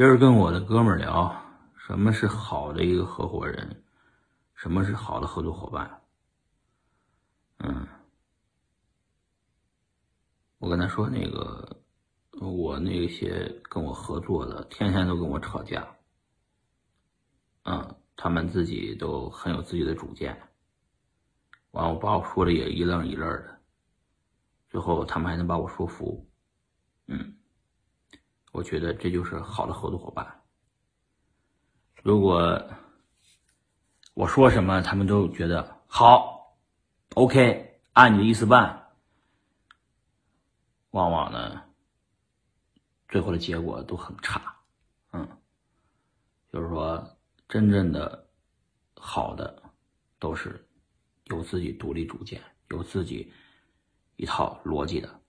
今儿跟我的哥们儿聊，什么是好的一个合伙人，什么是好的合作伙伴。嗯，我跟他说，那个我那些跟我合作的，天天都跟我吵架。嗯，他们自己都很有自己的主见。完，我把我说的也一愣一愣的，最后他们还能把我说服。我觉得这就是好的合作伙伴。如果我说什么，他们都觉得好，OK，按你的意思办，往往呢，最后的结果都很差。嗯，就是说，真正的好的都是有自己独立主见、有自己一套逻辑的，